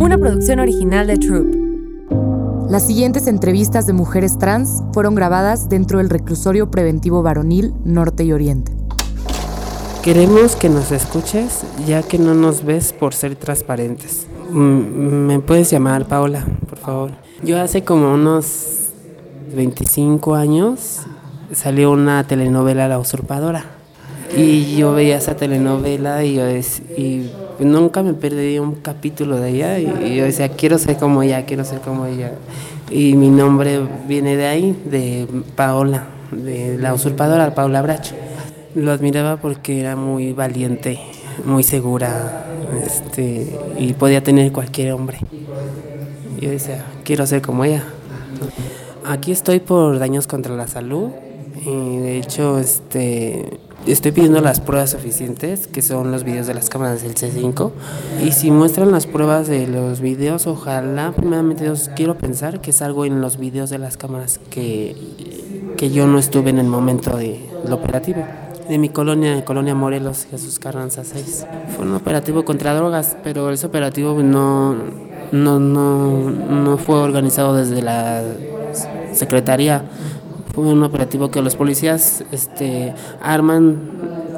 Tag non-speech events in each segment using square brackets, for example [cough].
Una producción original de Troop. Las siguientes entrevistas de mujeres trans fueron grabadas dentro del reclusorio preventivo varonil Norte y Oriente. Queremos que nos escuches ya que no nos ves por ser transparentes. Mm, ¿Me puedes llamar Paola, por favor? Yo hace como unos 25 años salió una telenovela La Usurpadora. Y yo veía esa telenovela y yo y nunca me perdí un capítulo de ella y, yo decía, quiero ser como ella, quiero ser como ella. Y mi nombre viene de ahí, de Paola, de La Usurpadora, Paola Bracho. Lo admiraba porque era muy valiente, muy segura este, y podía tener cualquier hombre. Yo decía, quiero ser como ella. Aquí estoy por daños contra la salud y de hecho este, estoy pidiendo las pruebas suficientes, que son los videos de las cámaras del C5. Y si muestran las pruebas de los videos, ojalá, primeramente quiero pensar que es algo en los videos de las cámaras que, que yo no estuve en el momento del operativo de mi colonia, de Colonia Morelos, Jesús Carranza 6. Fue un operativo contra drogas, pero ese operativo no, no, no, no fue organizado desde la secretaría. Fue un operativo que los policías este, arman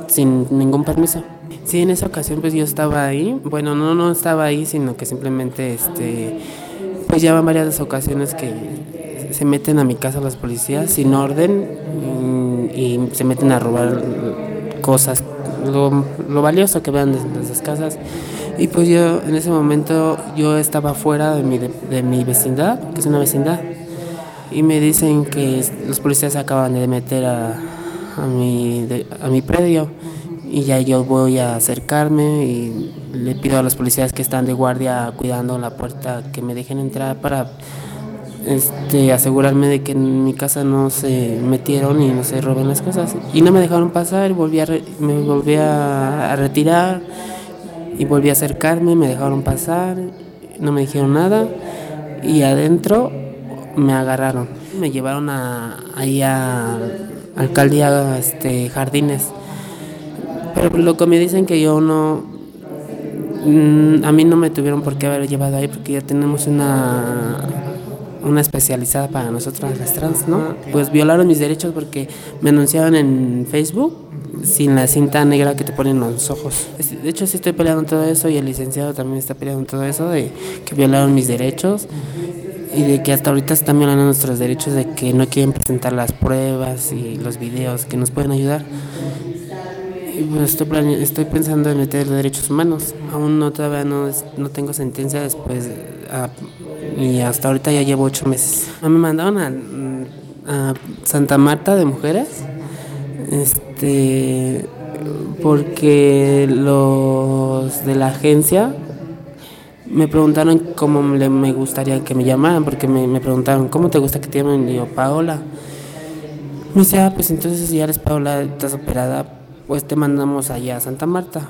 sin ningún permiso. Sí, en esa ocasión pues yo estaba ahí. Bueno, no, no estaba ahí, sino que simplemente, este, pues ya van varias ocasiones que se meten a mi casa los policías sin orden y se meten a robar cosas, lo, valioso que vean de, esas casas. Y pues yo en ese momento yo estaba fuera de mi, de, mi vecindad, que es una vecindad, y me dicen que los policías acaban de meter a, a, mi, a mi predio y ya yo voy a acercarme y le pido a los policías que están de guardia cuidando la puerta que me dejen entrar para este, asegurarme de que en mi casa no se metieron y no se roben las cosas. Y no me dejaron pasar, volví a me volví a, retirar y volví a acercarme, me dejaron pasar, no me dijeron nada y adentro me agarraron. Me llevaron a, ahí a alcaldía este, Jardines. Pero lo que me dicen que yo no, mm, a mí no me tuvieron por qué haber llevado ahí porque ya tenemos una una especializada para nosotras las trans, ¿no? Pues violaron mis derechos porque me anunciaban en Facebook sin la cinta negra que te ponen en los ojos. De hecho, sí estoy peleando todo eso y el licenciado también está peleando todo eso de que violaron mis derechos y de que hasta ahorita están violando nuestros derechos de que no quieren presentar las pruebas y los videos que nos pueden ayudar. Y pues estoy, estoy pensando en meter derechos humanos. Aún no todavía no, no tengo sentencia después y hasta ahorita ya llevo ocho meses. Me mandaron a, Santa Marta de mujeres, este, porque los de la agencia me preguntaron cómo me gustaría que me llamaran, porque me, preguntaron, ¿cómo te gusta que te llamen? Y yo, Paola. Me dice, ah, pues entonces si ya eres Paola, estás operada, pues te mandamos allá a Santa Marta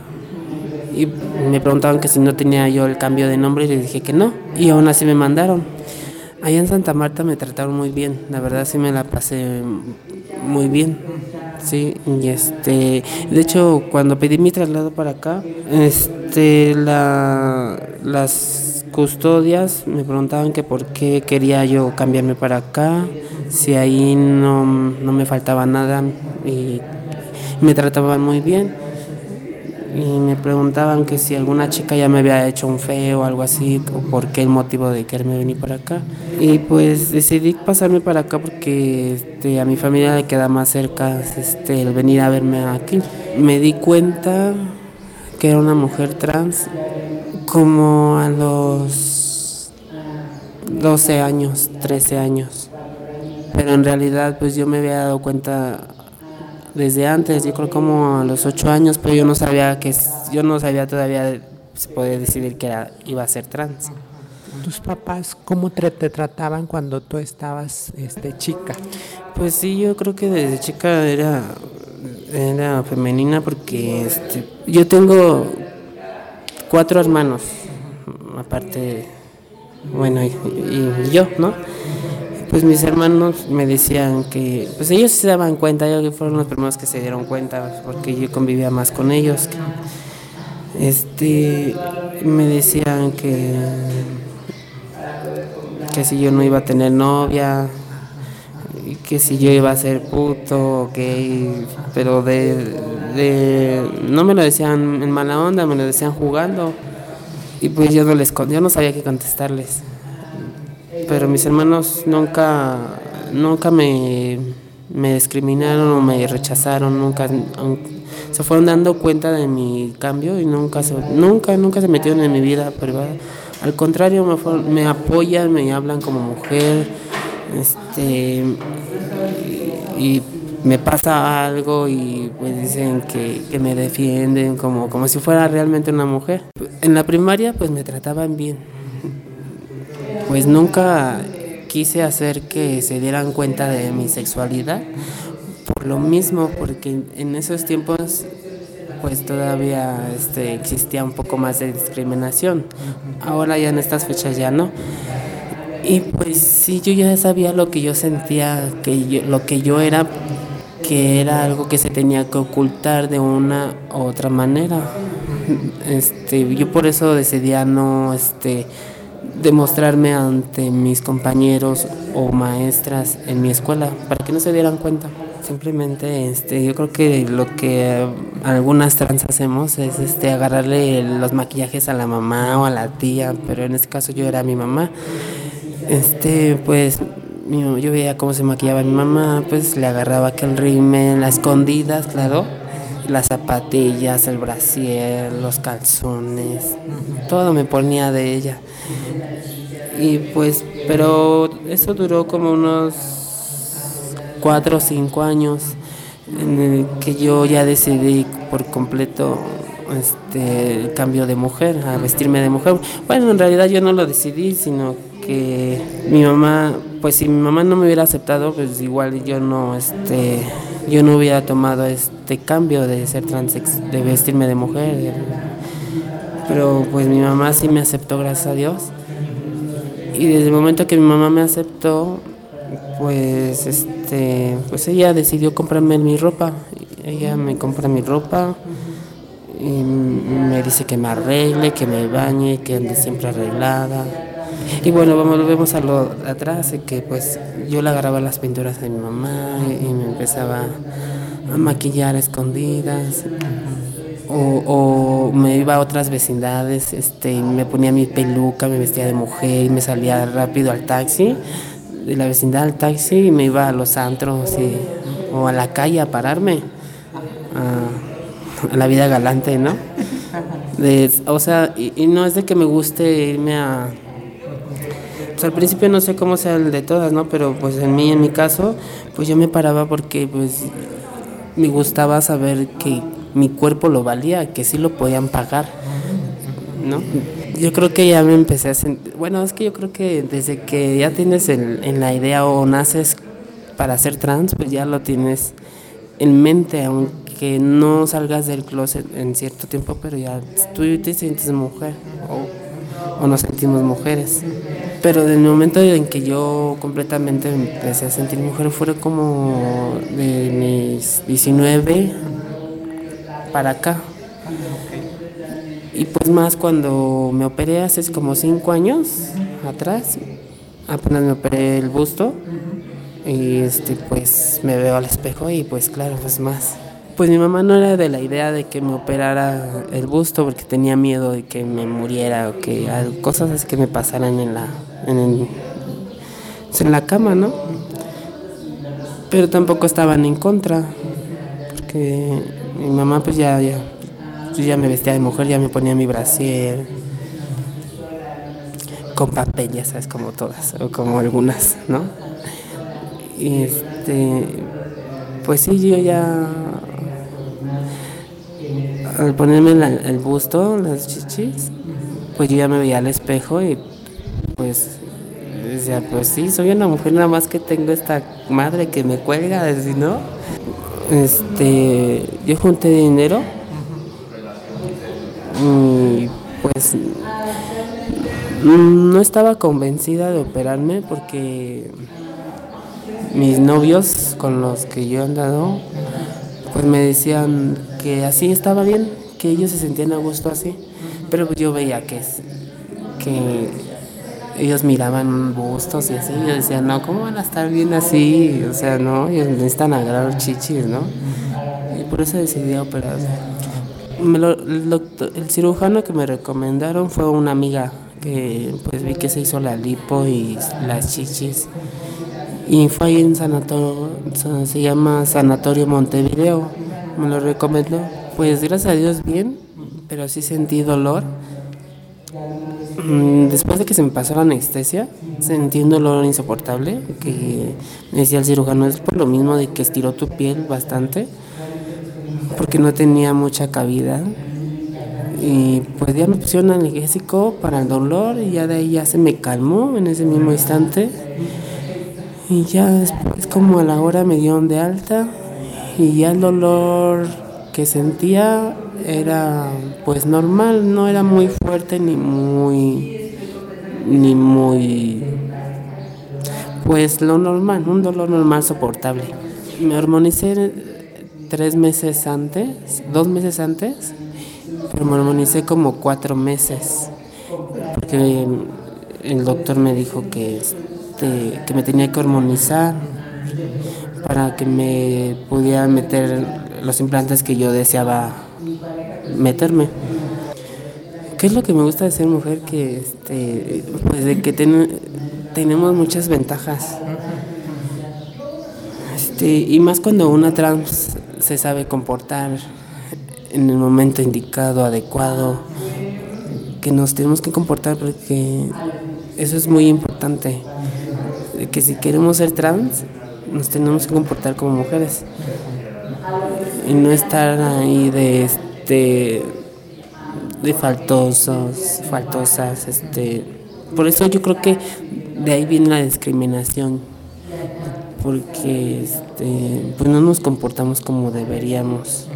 y me preguntaban que si no tenía yo el cambio de nombre y les dije que no y aún así me mandaron. Allá en Santa Marta me trataron muy bien, la verdad sí me la pasé muy bien. Sí, y este, de hecho, cuando pedí mi traslado para acá, este la las custodias me preguntaban que por qué quería yo cambiarme para acá, si ahí no, no me faltaba nada y me trataban muy bien y me preguntaban que si alguna chica ya me había hecho un feo o algo así, o por qué el motivo de quererme venir para acá. Y pues decidí pasarme para acá porque este, a mi familia le queda más cerca este, el venir a verme aquí. Me di cuenta que era una mujer trans como a los 12 años, 13 años. Pero en realidad pues yo me había dado cuenta desde antes, yo creo como a los ocho años, pero yo no sabía que yo no sabía todavía se podía decidir que era, iba a ser trans. ¿Tus papás cómo te, trataban cuando tú estabas este, chica? Pues sí, yo creo que desde chica era, era femenina porque este, yo tengo cuatro hermanos, aparte, bueno, y yo, ¿no? Pues mis hermanos me decían que, pues ellos se daban cuenta, ellos fueron los primeros que se dieron cuenta, porque yo convivía más con ellos. este, me decían que, que si yo no iba a tener novia, que si yo iba a ser puto, gay, pero de, de, no me lo decían en mala onda, me lo decían jugando. Y pues yo no les yo no sabía qué contestarles. Pero mis hermanos nunca nunca me, me discriminaron o me rechazaron, nunca se fueron dando cuenta de mi cambio y nunca se, nunca nunca se metieron en mi vida privada. Al contrario, me, me apoyan, me hablan como mujer, este y me pasa algo y pues dicen que, que, me defienden como, como si fuera realmente una mujer. En la primaria pues me trataban bien. Pues nunca quise hacer que se dieran cuenta de mi sexualidad. Por lo mismo, porque en esos tiempos pues todavía este, existía un poco más de discriminación. Ahora ya en estas fechas ya no. Y pues sí, yo ya sabía lo que yo sentía, que lo que yo era que era algo que se tenía que ocultar de una u otra manera. Este, yo por eso decidía no este, demostrarme ante mis compañeros o maestras en mi escuela para que no se dieran cuenta. Simplemente este, yo creo que lo que algunas trans hacemos es este, agarrarle los maquillajes a la mamá o a la tía, pero en este caso yo era mi mamá. Este, pues yo veía cómo se maquillaba mi mamá, pues le agarraba aquel rímel, las escondidas, claro, las zapatillas, el brasier, los calzones, todo me ponía de ella. Y pues, pero eso duró como unos cuatro o cinco años en el que yo ya decidí por completo este el cambio de mujer, a vestirme de mujer. Bueno, en realidad yo no lo decidí, sino que mi mamá, pues si mi mamá no me hubiera aceptado, pues igual yo no, este, yo no hubiera tomado este cambio de ser transex, de vestirme de mujer. Pero pues mi mamá sí me aceptó, gracias a Dios. Y desde el momento que mi mamá me aceptó, pues este, pues ella decidió comprarme mi ropa. Ella me compra mi ropa y me dice que me arregle, que me bañe, que ande siempre arreglada y bueno, volvemos a lo atrás, que pues yo le agarraba las pinturas de mi mamá y, me empezaba a maquillar escondidas. O, me iba a otras vecindades, este, me ponía mi peluca, me vestía de mujer y me salía rápido al taxi, de la vecindad al taxi y me iba a los antros o a la calle a pararme, a, la vida galante, ¿no? o sea, y no es de que me guste irme a, al principio no sé cómo sea el de todas, ¿no? Pero pues en mí, en mi caso, pues yo me paraba porque pues me gustaba saber que mi cuerpo lo valía, que sí lo podían pagar, ¿no? Yo creo que ya me empecé a sentir, bueno, es que yo creo que desde que ya tienes en la idea o naces para ser trans, pues ya lo tienes en mente, aunque no salgas del closet en cierto tiempo, pero ya tú te sientes mujer o, o nos sentimos mujeres. Pero del momento en que yo completamente empecé a sentir mujer fue como de mis 19 para acá. Y pues más cuando me operé hace como 5 años atrás, apenas me operé el busto y este pues me veo al espejo y pues claro, pues más. Pues mi mamá no era de la idea de que me operara el busto porque tenía miedo de que me muriera o que cosas así que me pasaran en la en, en la cama, ¿no? Pero tampoco estaban en contra, porque mi mamá pues ya, ya, ya me vestía de mujer, ya me ponía mi brasier, con papel, sabes, como todas, o como algunas, ¿no? Y este, pues sí, yo ya, al ponerme el busto, las chichis, pues yo ya me veía al espejo y pues decía, pues sí, soy una mujer nada más que tengo esta madre que me cuelga, decir, ¿no? Este, yo junté dinero y pues no estaba convencida de operarme porque mis novios con los que yo he andado pues me decían que así estaba bien, que ellos se sentían a gusto así. Pero yo veía que, que ellos miraban bustos y así, yo decía, no, ¿cómo van a estar bien así? O sea, no, ellos necesitan agarrar chichis, ¿no? Y por eso decidí operarme. el, cirujano que me recomendaron fue una amiga que pues vi que se hizo la lipo y las chichis. Y fue ahí en sanatorio, se llama Sanatorio Montevideo, me lo recomendó. Pues gracias a Dios bien, pero sí sentí dolor después de que se me pasó la anestesia, sentí un dolor insoportable, que decía el cirujano, es por lo mismo de que estiró tu piel bastante, porque no tenía mucha cavidad. Y pues ya me pusieron analgésico para el dolor y ya de ahí ya se me calmó en ese mismo instante. Y ya después como a la hora me dieron de alta y ya el dolor que sentía era pues normal, no era muy fuerte ni muy ni muy pues lo normal, un dolor normal soportable. Me hormonicé tres meses antes, dos meses antes, pero me hormonicé como cuatro meses, porque el doctor me dijo que, este, que me tenía que hormonizar para que me pudiera meter los implantes que yo deseaba meterme. ¿Qué es lo que me gusta de ser mujer? Que, este, pues de que tenemos muchas ventajas. Este, y más cuando una trans se sabe comportar en el momento indicado, adecuado, que nos tenemos que comportar porque eso es muy importante. Que si queremos ser trans, nos tenemos que comportar como mujeres y no estar ahí de este de faltosos, faltosas, este por eso yo creo que de ahí viene la discriminación porque este pues no nos comportamos como deberíamos,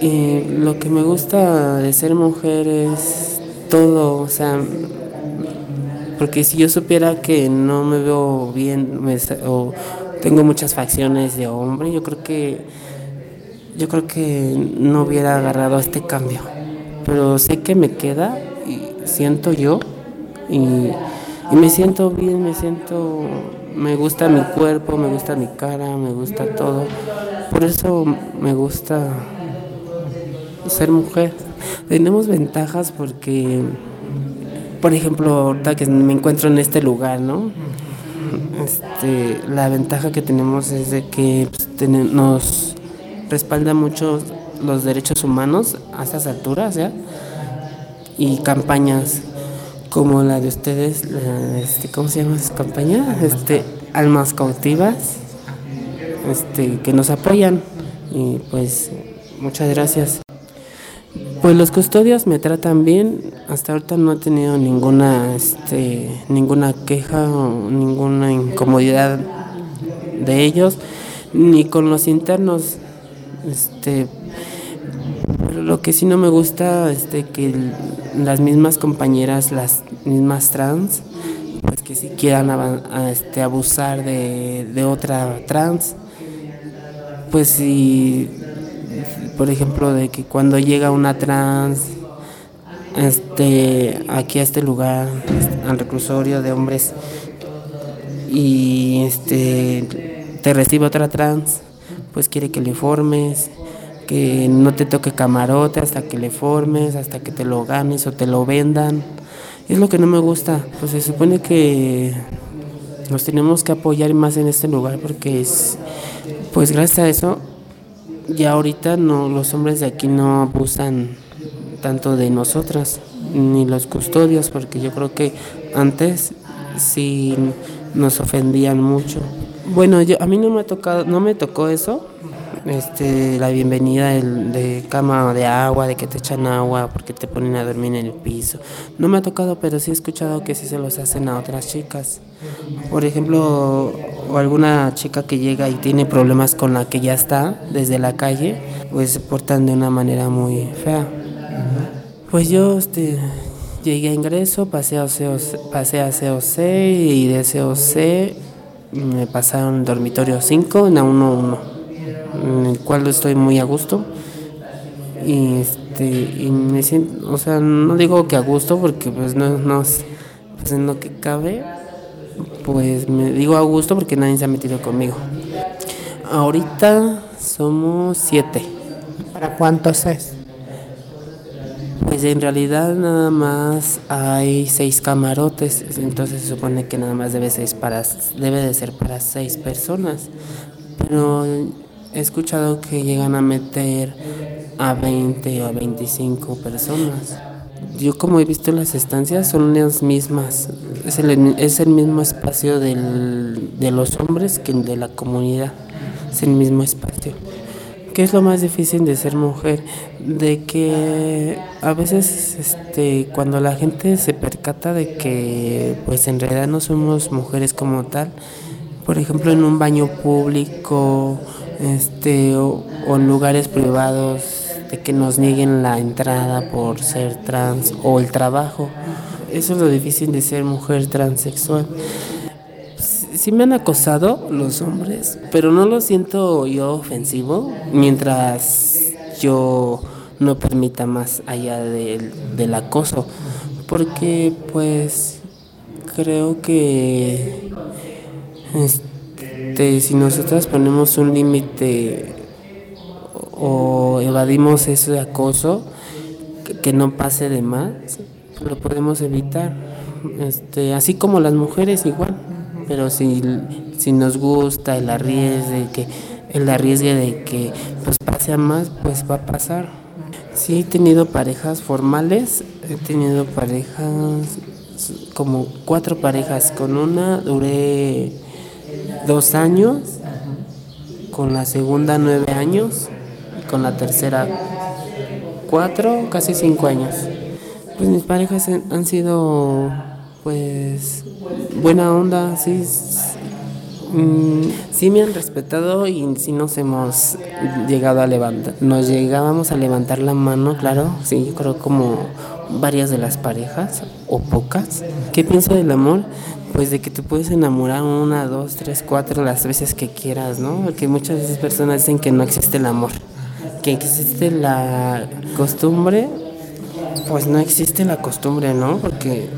Y lo que me gusta de ser mujer es todo, o sea, porque si yo supiera que no me veo bien o tengo muchas facciones de hombre, yo creo que yo creo que no hubiera agarrado este cambio. Pero sé que me queda y siento yo y, me siento bien, me siento, me gusta mi cuerpo, me gusta mi cara, me gusta todo. Por eso me gusta ser mujer. Tenemos ventajas porque, por ejemplo, ahorita que me encuentro en este lugar, ¿no? Este, la ventaja que tenemos es de que pues, nos respalda mucho los derechos humanos a estas alturas, ¿ya? Y campañas como la de ustedes, este, ¿cómo se llama esa campaña? Este, almas cautivas, este, que nos apoyan. Y pues, muchas gracias. Pues los custodios me tratan bien. Hasta ahorita no he tenido ninguna, este, ninguna queja o ninguna incomodidad de ellos, ni con los internos. Este, lo que sí no me gusta es este, que las mismas compañeras, las mismas trans, pues que si quieran este, abusar de, otra trans, pues si, por ejemplo, de que cuando llega una trans, este, aquí a este lugar, al reclusorio de hombres, y este, te recibe otra trans, pues quiere que le formes, que no te toque camarote hasta que le formes, hasta que te lo ganes o te lo vendan. Es lo que no me gusta. Pues se supone que nos tenemos que apoyar más en este lugar porque es, pues gracias a eso, ya ahorita no, los hombres de aquí no abusan tanto de nosotras, ni los custodios, porque yo creo que antes sí nos ofendían mucho. Bueno, yo, a mí no me ha tocado, no me tocó eso, este, la bienvenida de, cama de agua, de que te echan agua porque te ponen a dormir en el piso. No me ha tocado, pero sí he escuchado que sí se los hacen a otras chicas. Por ejemplo, o alguna chica que llega y tiene problemas con la que ya está desde la calle, pues se portan de una manera muy fea. Pues yo este, llegué a ingreso, pasé a, COC, pasé a COC y de COC me pasaron el dormitorio 5 en a 1-1, en el cual estoy muy a gusto. y este y me siento, o sea, no digo que a gusto porque pues no, no pues en lo que cabe, pues me digo a gusto porque nadie se ha metido conmigo. Ahorita somos siete. ¿Para cuántos es? Pues en realidad nada más hay seis camarotes, entonces se supone que nada más debe, seis para, debe de ser para seis personas. Pero he escuchado que llegan a meter a 20 o a 25 personas. Yo como he visto las estancias son las mismas, es el, el mismo espacio del, de los hombres que de la comunidad, es el mismo espacio. ¿Qué es lo más difícil de ser mujer? De que a veces este, cuando la gente se percata de que pues en realidad no somos mujeres como tal, por ejemplo en un baño público este, o, o en lugares privados, de que nos nieguen la entrada por ser trans o el trabajo. Eso es lo difícil de ser mujer transexual sí me han acosado los hombres, pero no lo siento yo ofensivo mientras yo no permita más allá del, del acoso. Porque pues creo que este, si nosotras ponemos un límite o evadimos ese acoso, que, que no pase de más, lo podemos evitar. Este, así como las mujeres igual pero si, si nos gusta el arriesgue, que el arriesgue de que pues pase a más, pues va a pasar. Sí he tenido parejas formales, he tenido parejas, como cuatro parejas, con una duré dos años, con la segunda nueve años, con la tercera cuatro, casi cinco años. Pues mis parejas han sido pues buena onda, sí, mm, sí me han respetado y sí nos hemos llegado a levantar, nos llegábamos a levantar la mano, claro, sí, yo creo como varias de las parejas o pocas. ¿Qué pienso del amor? Pues de que te puedes enamorar una, dos, tres, cuatro las veces que quieras, ¿no? Porque muchas veces personas dicen que no existe el amor, que existe la costumbre, pues no existe la costumbre, ¿no? Porque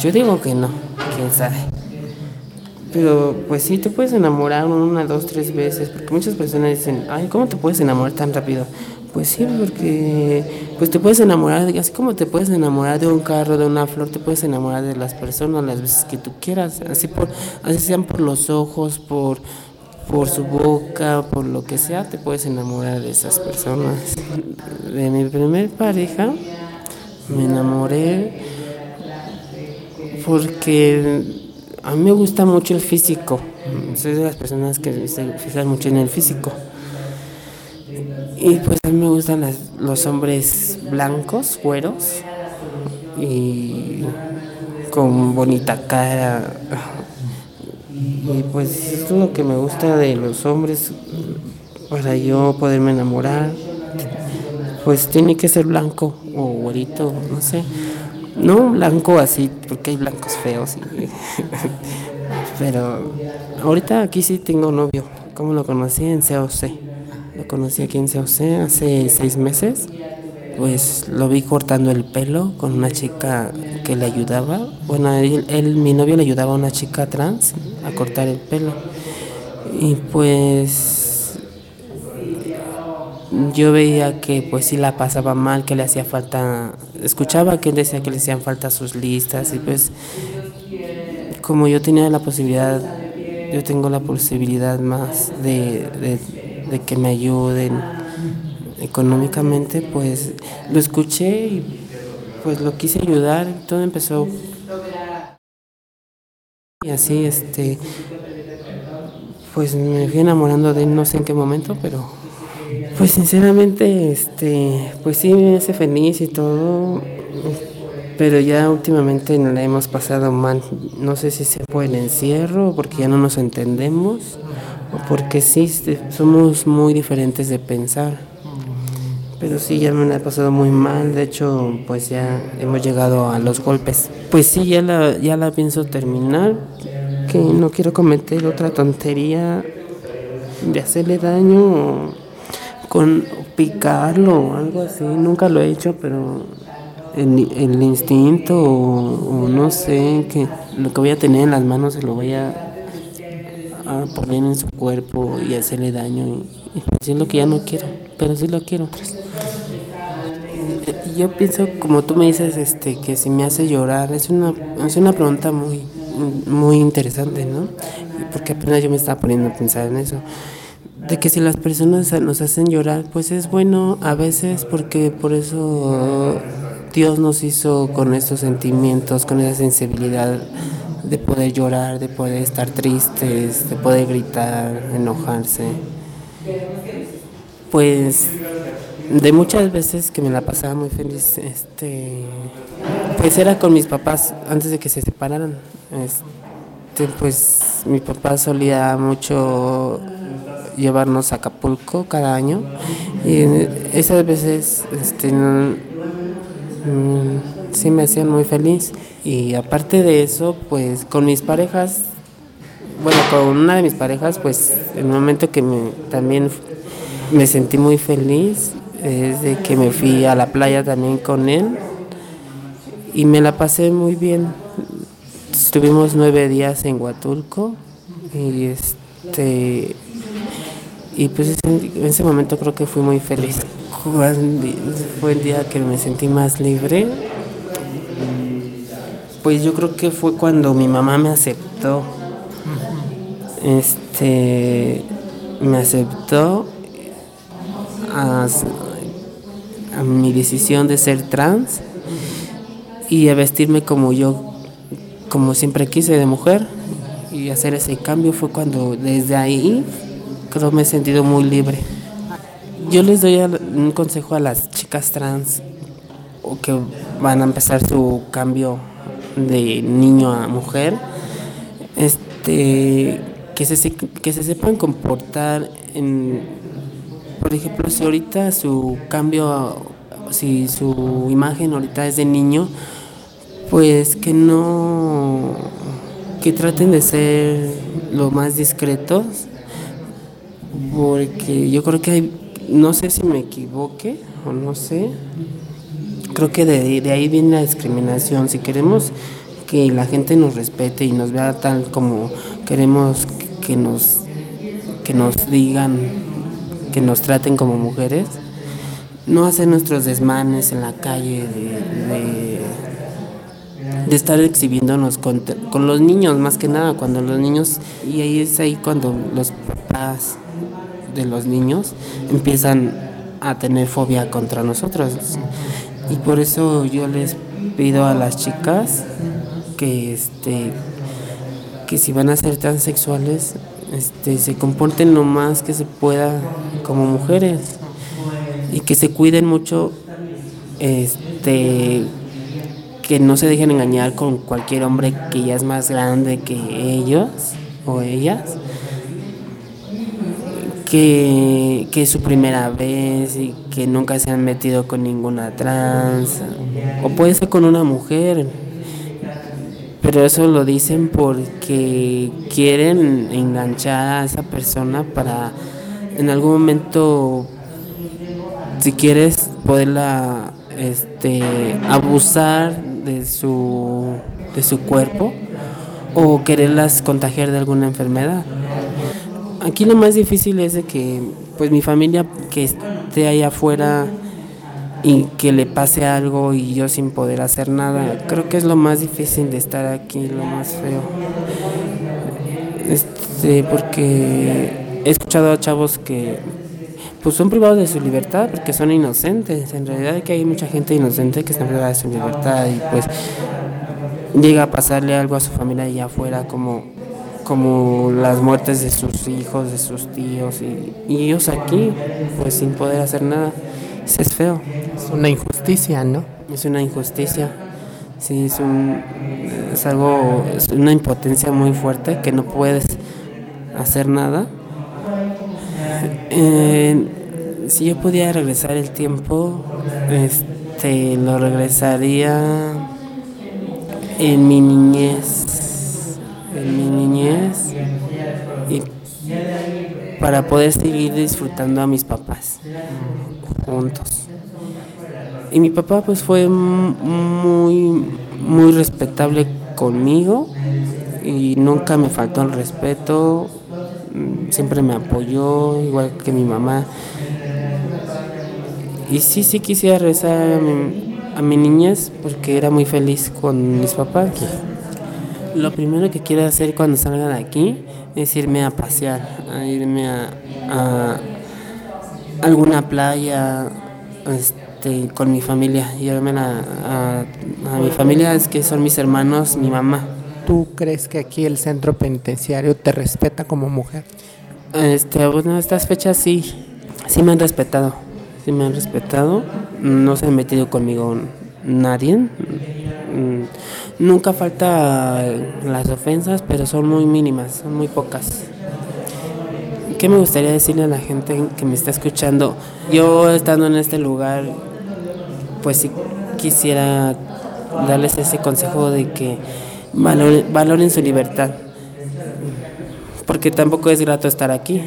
yo digo que no, quién sabe. Pero pues sí, te puedes enamorar una, dos, tres veces, porque muchas personas dicen, ay, ¿cómo te puedes enamorar tan rápido? Pues sí, porque pues te puedes enamorar, así como te puedes enamorar de un carro, de una flor, te puedes enamorar de las personas las veces que tú quieras, así por, así sean por los ojos, por, por su boca, por lo que sea, te puedes enamorar de esas personas. De mi primer pareja me enamoré porque a mí me gusta mucho el físico. Soy de las personas que se fijan mucho en el físico. Y pues a mí me gustan los hombres blancos, güeros y con bonita cara. Y pues es lo que me gusta de los hombres para yo poderme enamorar. Pues tiene que ser blanco o güerito, no sé. No blanco así, porque hay blancos feos. [laughs] Pero ahorita aquí sí tengo novio. ¿Cómo lo conocí? En COC. Lo conocí aquí en COC hace seis meses. Pues lo vi cortando el pelo con una chica que le ayudaba. Bueno, él, mi novio le ayudaba a una chica trans a cortar el pelo. Y pues yo veía que pues sí la pasaba mal, que le hacía falta, escuchaba que él decía que le hacían falta sus listas y pues como yo tenía la posibilidad, yo tengo la posibilidad más de, que me ayuden económicamente, pues lo escuché y pues lo quise ayudar, todo empezó y así este pues me fui enamorando de él no sé en qué momento, pero pues sinceramente, este, pues sí me hace feliz y todo, pero ya últimamente la hemos pasado mal. No sé si se fue el encierro, porque ya no nos entendemos, o porque sí este, somos muy diferentes de pensar. Pero sí, ya me la he pasado muy mal, de hecho, pues ya hemos llegado a los golpes. Pues sí, ya la, ya la pienso terminar, que no quiero cometer otra tontería de hacerle daño con picarlo o algo así. Nunca lo he hecho, pero el, el instinto o, no sé, que lo que voy a tener en las manos se lo voy a, poner en su cuerpo y hacerle daño. Y, y pues es lo que ya no quiero, pero sí lo quiero. Yo pienso, como tú me dices, este, que si me hace llorar, es una, es una pregunta muy, muy interesante, ¿no? Porque apenas yo me estaba poniendo a pensar en eso de que si las personas nos hacen llorar, pues es bueno a veces porque por eso Dios nos hizo con esos sentimientos, con esa sensibilidad de poder llorar, de poder estar tristes, de poder gritar, enojarse. Pues de muchas veces que me la pasaba muy feliz, este, pues era con mis papás antes de que se separaran. Este, pues mi papá solía mucho llevarnos a Acapulco cada año. Y esas veces este, no, sí me hacían muy feliz. Y aparte de eso pues con mis parejas bueno con una de mis parejas pues el momento que me también me sentí muy feliz es de que me fui a la playa también con él. Y me la pasé muy bien. Estuvimos nueve días en Huatulco y este y pues en ese momento creo que fui muy feliz. Fue el día que me sentí más libre. Pues yo creo que fue cuando mi mamá me aceptó. Este me aceptó a, a mi decisión de ser trans y a vestirme como yo como siempre quise de mujer y hacer ese cambio fue cuando desde ahí creo me he sentido muy libre. Yo les doy un consejo a las chicas trans o que van a empezar su cambio de niño a mujer, este, que se, que se sepan comportar en, por ejemplo, si ahorita su cambio, si su imagen ahorita es de niño, pues que no, que traten de ser lo más discretos porque yo creo que hay, no sé si me equivoque o no sé, creo que de, de ahí viene la discriminación. Si queremos que la gente nos respete y nos vea tal como queremos que nos, que nos digan, que nos traten como mujeres, no hacer nuestros desmanes en la calle de, de, estar exhibiéndonos con, con, los niños, más que nada, cuando los niños, y ahí es ahí cuando los papás de los niños empiezan a tener fobia contra nosotros. Y por eso yo les pido a las chicas que este que si van a ser transexuales este se comporten lo más que se pueda como mujeres y que se cuiden mucho este que no se dejen engañar con cualquier hombre que ya es más grande que ellos o ellas que, que, es su primera vez y que nunca se han metido con ninguna trans, o puede ser con una mujer, pero eso lo dicen porque quieren enganchar a esa persona para en algún momento, si quieres, poderla este, abusar de su, de su cuerpo o quererlas contagiar de alguna enfermedad. Aquí lo más difícil es de que pues mi familia que esté allá afuera y que le pase algo y yo sin poder hacer nada. Creo que es lo más difícil de estar aquí, lo más feo. Este, porque he escuchado a chavos que pues son privados de su libertad porque son inocentes. En realidad que hay mucha gente inocente que está privada de su libertad y pues llega a pasarle algo a su familia allá afuera como como las muertes de sus hijos, de sus tíos y, y ellos aquí, pues sin poder hacer nada. Eso es feo. Es una injusticia, ¿no? Es una injusticia. Sí, es, un, es algo, es una impotencia muy fuerte que no puedes hacer nada. Eh, si yo pudiera regresar el tiempo, este, lo regresaría en mi niñez mi niñez y para poder seguir disfrutando a mis papás juntos. Y mi papá pues fue muy, muy respetable conmigo y nunca me faltó el respeto, siempre me apoyó, igual que mi mamá. Y sí, sí quisiera rezar a mi, a mi niñez porque era muy feliz con mis papás. Lo primero que quiero hacer cuando salga de aquí es irme a pasear, a irme a, alguna playa este, con mi familia, irme a, a, mi familia, es que son mis hermanos, mi mamá. ¿Tú crees que aquí el centro penitenciario te respeta como mujer? Este, bueno, estas fechas sí, sí me han respetado, sí me han respetado, no se han metido conmigo nadie. Mm, nunca falta las ofensas, pero son muy mínimas, son muy pocas. ¿Qué me gustaría decirle a la gente que me está escuchando? Yo estando en este lugar, pues sí quisiera darles ese consejo de que valoren, su libertad, porque tampoco es grato estar aquí,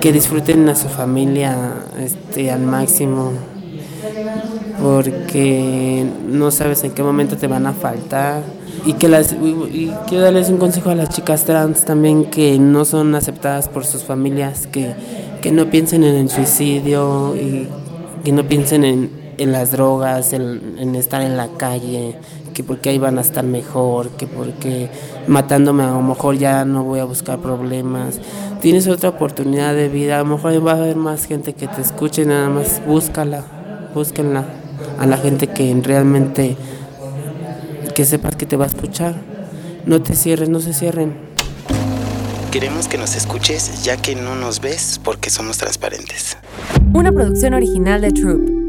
que disfruten a su familia este, al máximo, porque no sabes en qué momento te van a faltar. Y que las y quiero darles un consejo a las chicas trans también que no son aceptadas por sus familias, que, no piensen en el suicidio y que no piensen en, las drogas, en, estar en la calle, que porque ahí van a estar mejor, que porque matándome a lo mejor ya no voy a buscar problemas. Tienes otra oportunidad de vida, a lo mejor va a haber más gente que te escuche, nada más búscala, búsquenla a la gente que realmente que sepas que te va a escuchar. No te cierres, no se cierren. Queremos que nos escuches ya que no nos ves porque somos transparentes. Una producción original de Troop.